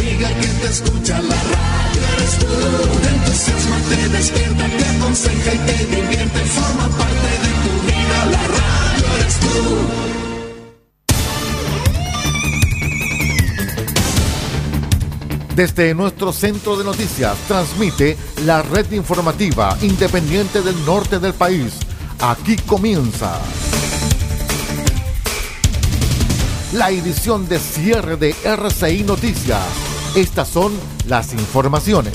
amiga que te escucha la radio eres tú. Te entusiasma, te despierta, te aconseja y te divierte. Forma parte de tu vida, la radio eres tú. Desde nuestro centro de noticias transmite la red informativa independiente del norte del país. Aquí comienza la edición de cierre de RCI Noticias. Estas son las informaciones.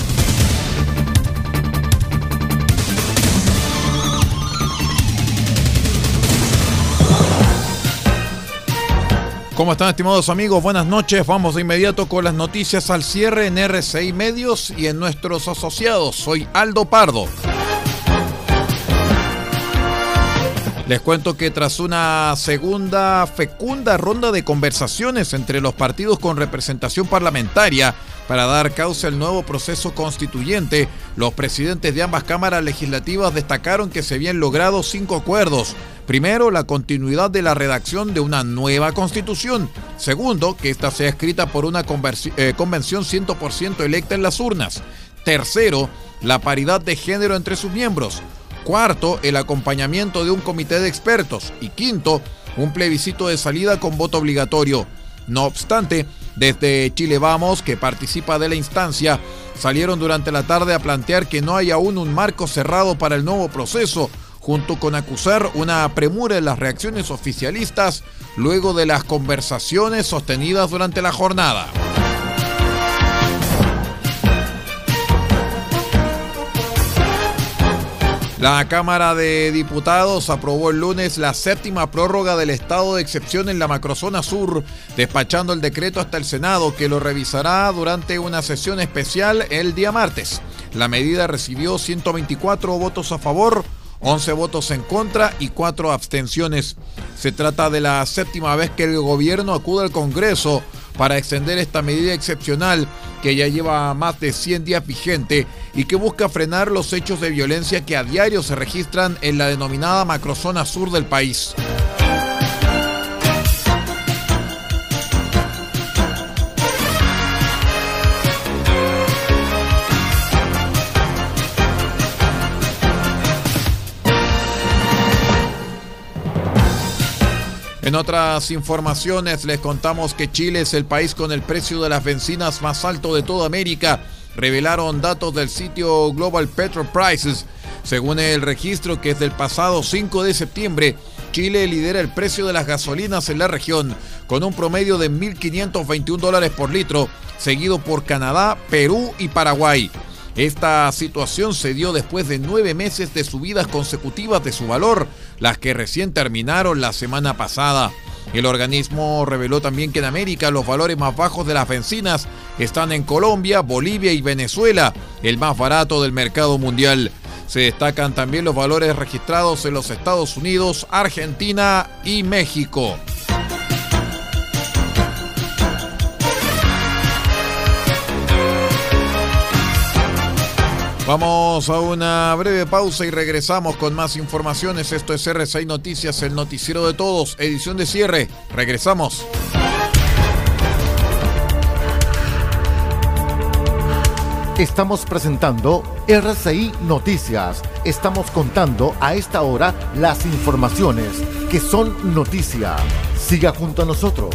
¿Cómo están estimados amigos? Buenas noches. Vamos de inmediato con las noticias al cierre en RCI Medios y en nuestros asociados. Soy Aldo Pardo. Les cuento que tras una segunda fecunda ronda de conversaciones entre los partidos con representación parlamentaria para dar causa al nuevo proceso constituyente, los presidentes de ambas cámaras legislativas destacaron que se habían logrado cinco acuerdos Primero, la continuidad de la redacción de una nueva constitución. Segundo, que ésta sea escrita por una eh, convención 100% electa en las urnas. Tercero, la paridad de género entre sus miembros. Cuarto, el acompañamiento de un comité de expertos. Y quinto, un plebiscito de salida con voto obligatorio. No obstante, desde Chile Vamos, que participa de la instancia, salieron durante la tarde a plantear que no hay aún un marco cerrado para el nuevo proceso, junto con acusar una premura en las reacciones oficialistas luego de las conversaciones sostenidas durante la jornada. La Cámara de Diputados aprobó el lunes la séptima prórroga del estado de excepción en la macrozona sur, despachando el decreto hasta el Senado, que lo revisará durante una sesión especial el día martes. La medida recibió 124 votos a favor, 11 votos en contra y 4 abstenciones. Se trata de la séptima vez que el gobierno acude al Congreso para extender esta medida excepcional que ya lleva más de 100 días vigente y que busca frenar los hechos de violencia que a diario se registran en la denominada macrozona sur del país. En otras informaciones les contamos que Chile es el país con el precio de las bencinas más alto de toda América. Revelaron datos del sitio Global Petrol Prices. Según el registro que es del pasado 5 de septiembre, Chile lidera el precio de las gasolinas en la región con un promedio de 1.521 dólares por litro, seguido por Canadá, Perú y Paraguay. Esta situación se dio después de nueve meses de subidas consecutivas de su valor, las que recién terminaron la semana pasada. El organismo reveló también que en América los valores más bajos de las bencinas están en Colombia, Bolivia y Venezuela, el más barato del mercado mundial. Se destacan también los valores registrados en los Estados Unidos, Argentina y México. Vamos a una breve pausa y regresamos con más informaciones. Esto es R6 Noticias, el noticiero de todos, edición de cierre. Regresamos. Estamos presentando RCI Noticias. Estamos contando a esta hora las informaciones que son noticia. Siga junto a nosotros.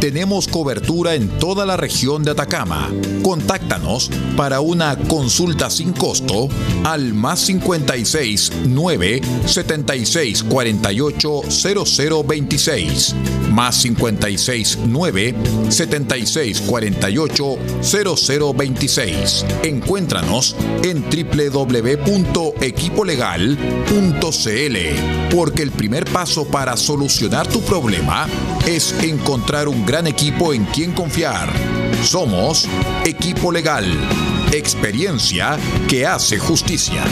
Tenemos cobertura en toda la región de Atacama. Contáctanos para una consulta sin costo al más 56 9 76 48 0026. Más 56 9 76 48 0026. Encuéntranos en www.equipolegal.cl porque el primer paso para solucionar tu problema es encontrar un gran equipo en quien confiar. Somos Equipo Legal. Experiencia que hace justicia.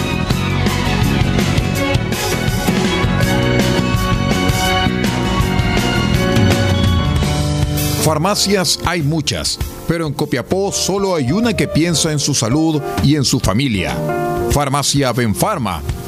Farmacias hay muchas, pero en Copiapó solo hay una que piensa en su salud y en su familia. Farmacia Benfarma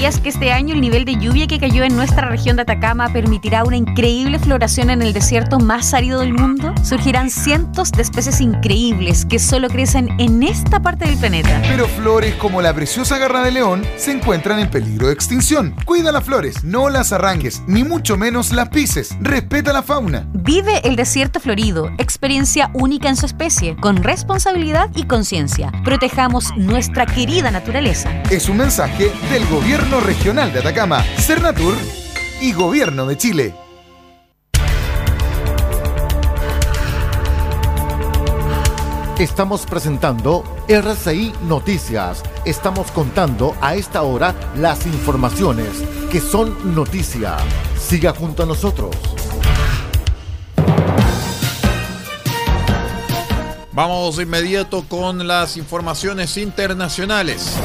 ¿Sabías que este año el nivel de lluvia que cayó en nuestra región de Atacama permitirá una increíble floración en el desierto más árido del mundo? Surgirán cientos de especies increíbles que solo crecen en esta parte del planeta. Pero flores como la preciosa garra de león se encuentran en peligro de extinción. Cuida las flores, no las arranques, ni mucho menos las pises. Respeta la fauna. Vive el desierto florido, experiencia única en su especie, con responsabilidad y conciencia. Protejamos nuestra querida naturaleza. Es un mensaje del Gobierno Regional de Atacama, Cernatur y Gobierno de Chile. Estamos presentando RCI Noticias. Estamos contando a esta hora las informaciones que son noticia. Siga junto a nosotros. Vamos de inmediato con las informaciones internacionales.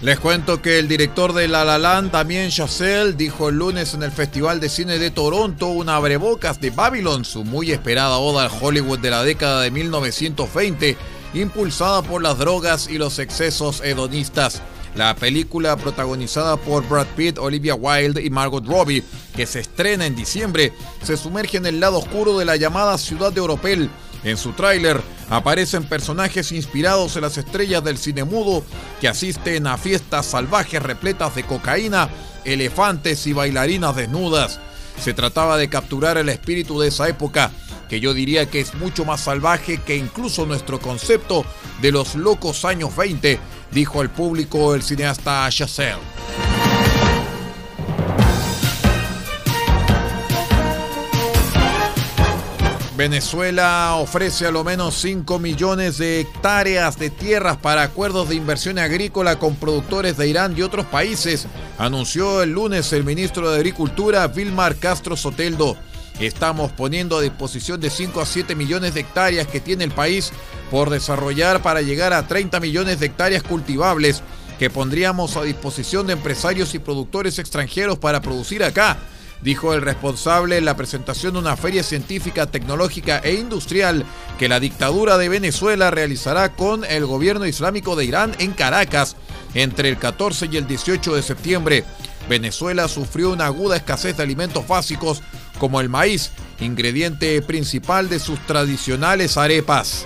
Les cuento que el director de La La Land, Damien Chazelle, dijo el lunes en el Festival de Cine de Toronto una abrebocas de Babylon, su muy esperada oda al Hollywood de la década de 1920, impulsada por las drogas y los excesos hedonistas. La película protagonizada por Brad Pitt, Olivia Wilde y Margot Robbie, que se estrena en diciembre, se sumerge en el lado oscuro de la llamada ciudad de Oropel. En su tráiler aparecen personajes inspirados en las estrellas del cine mudo que asisten a fiestas salvajes repletas de cocaína, elefantes y bailarinas desnudas. Se trataba de capturar el espíritu de esa época, que yo diría que es mucho más salvaje que incluso nuestro concepto de los locos años 20, dijo al público el cineasta Chazelle. Venezuela ofrece a lo menos 5 millones de hectáreas de tierras para acuerdos de inversión agrícola con productores de Irán y otros países, anunció el lunes el ministro de Agricultura Vilmar Castro Soteldo. Estamos poniendo a disposición de 5 a 7 millones de hectáreas que tiene el país por desarrollar para llegar a 30 millones de hectáreas cultivables que pondríamos a disposición de empresarios y productores extranjeros para producir acá dijo el responsable en la presentación de una feria científica, tecnológica e industrial que la dictadura de Venezuela realizará con el gobierno islámico de Irán en Caracas entre el 14 y el 18 de septiembre. Venezuela sufrió una aguda escasez de alimentos básicos como el maíz, ingrediente principal de sus tradicionales arepas.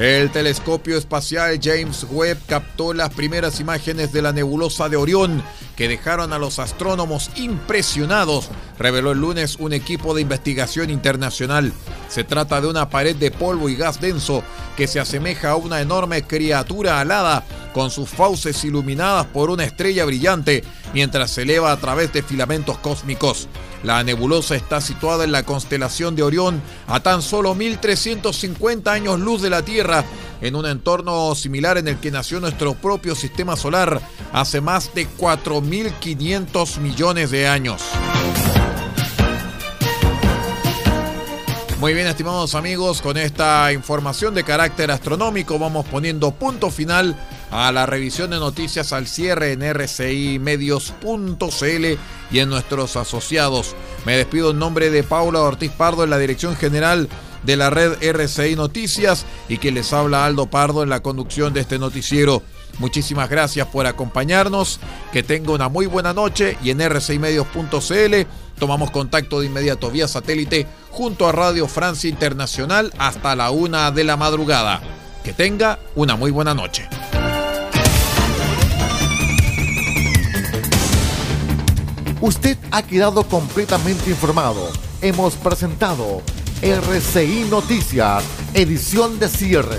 El telescopio espacial James Webb captó las primeras imágenes de la nebulosa de Orión que dejaron a los astrónomos impresionados, reveló el lunes un equipo de investigación internacional. Se trata de una pared de polvo y gas denso que se asemeja a una enorme criatura alada con sus fauces iluminadas por una estrella brillante mientras se eleva a través de filamentos cósmicos. La nebulosa está situada en la constelación de Orión a tan solo 1350 años luz de la Tierra, en un entorno similar en el que nació nuestro propio sistema solar hace más de 4.500 millones de años. Muy bien, estimados amigos, con esta información de carácter astronómico vamos poniendo punto final a la revisión de noticias al cierre en rcimedios.cl y en nuestros asociados. Me despido en nombre de Paula Ortiz Pardo en la dirección general de la red RCI Noticias y que les habla Aldo Pardo en la conducción de este noticiero. Muchísimas gracias por acompañarnos, que tenga una muy buena noche y en rcimedios.cl tomamos contacto de inmediato vía satélite junto a Radio Francia Internacional hasta la una de la madrugada. Que tenga una muy buena noche. Usted ha quedado completamente informado. Hemos presentado RCI Noticias, edición de cierre.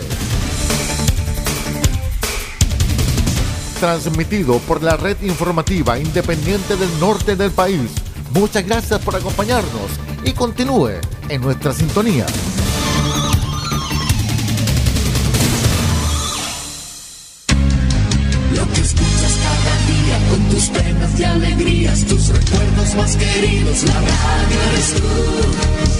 Transmitido por la red informativa independiente del norte del país. Muchas gracias por acompañarnos y continúe en nuestra sintonía. Lo que escuchas cada día con tus penas y alegrías, tus recuerdos más queridos, la radio eres tú.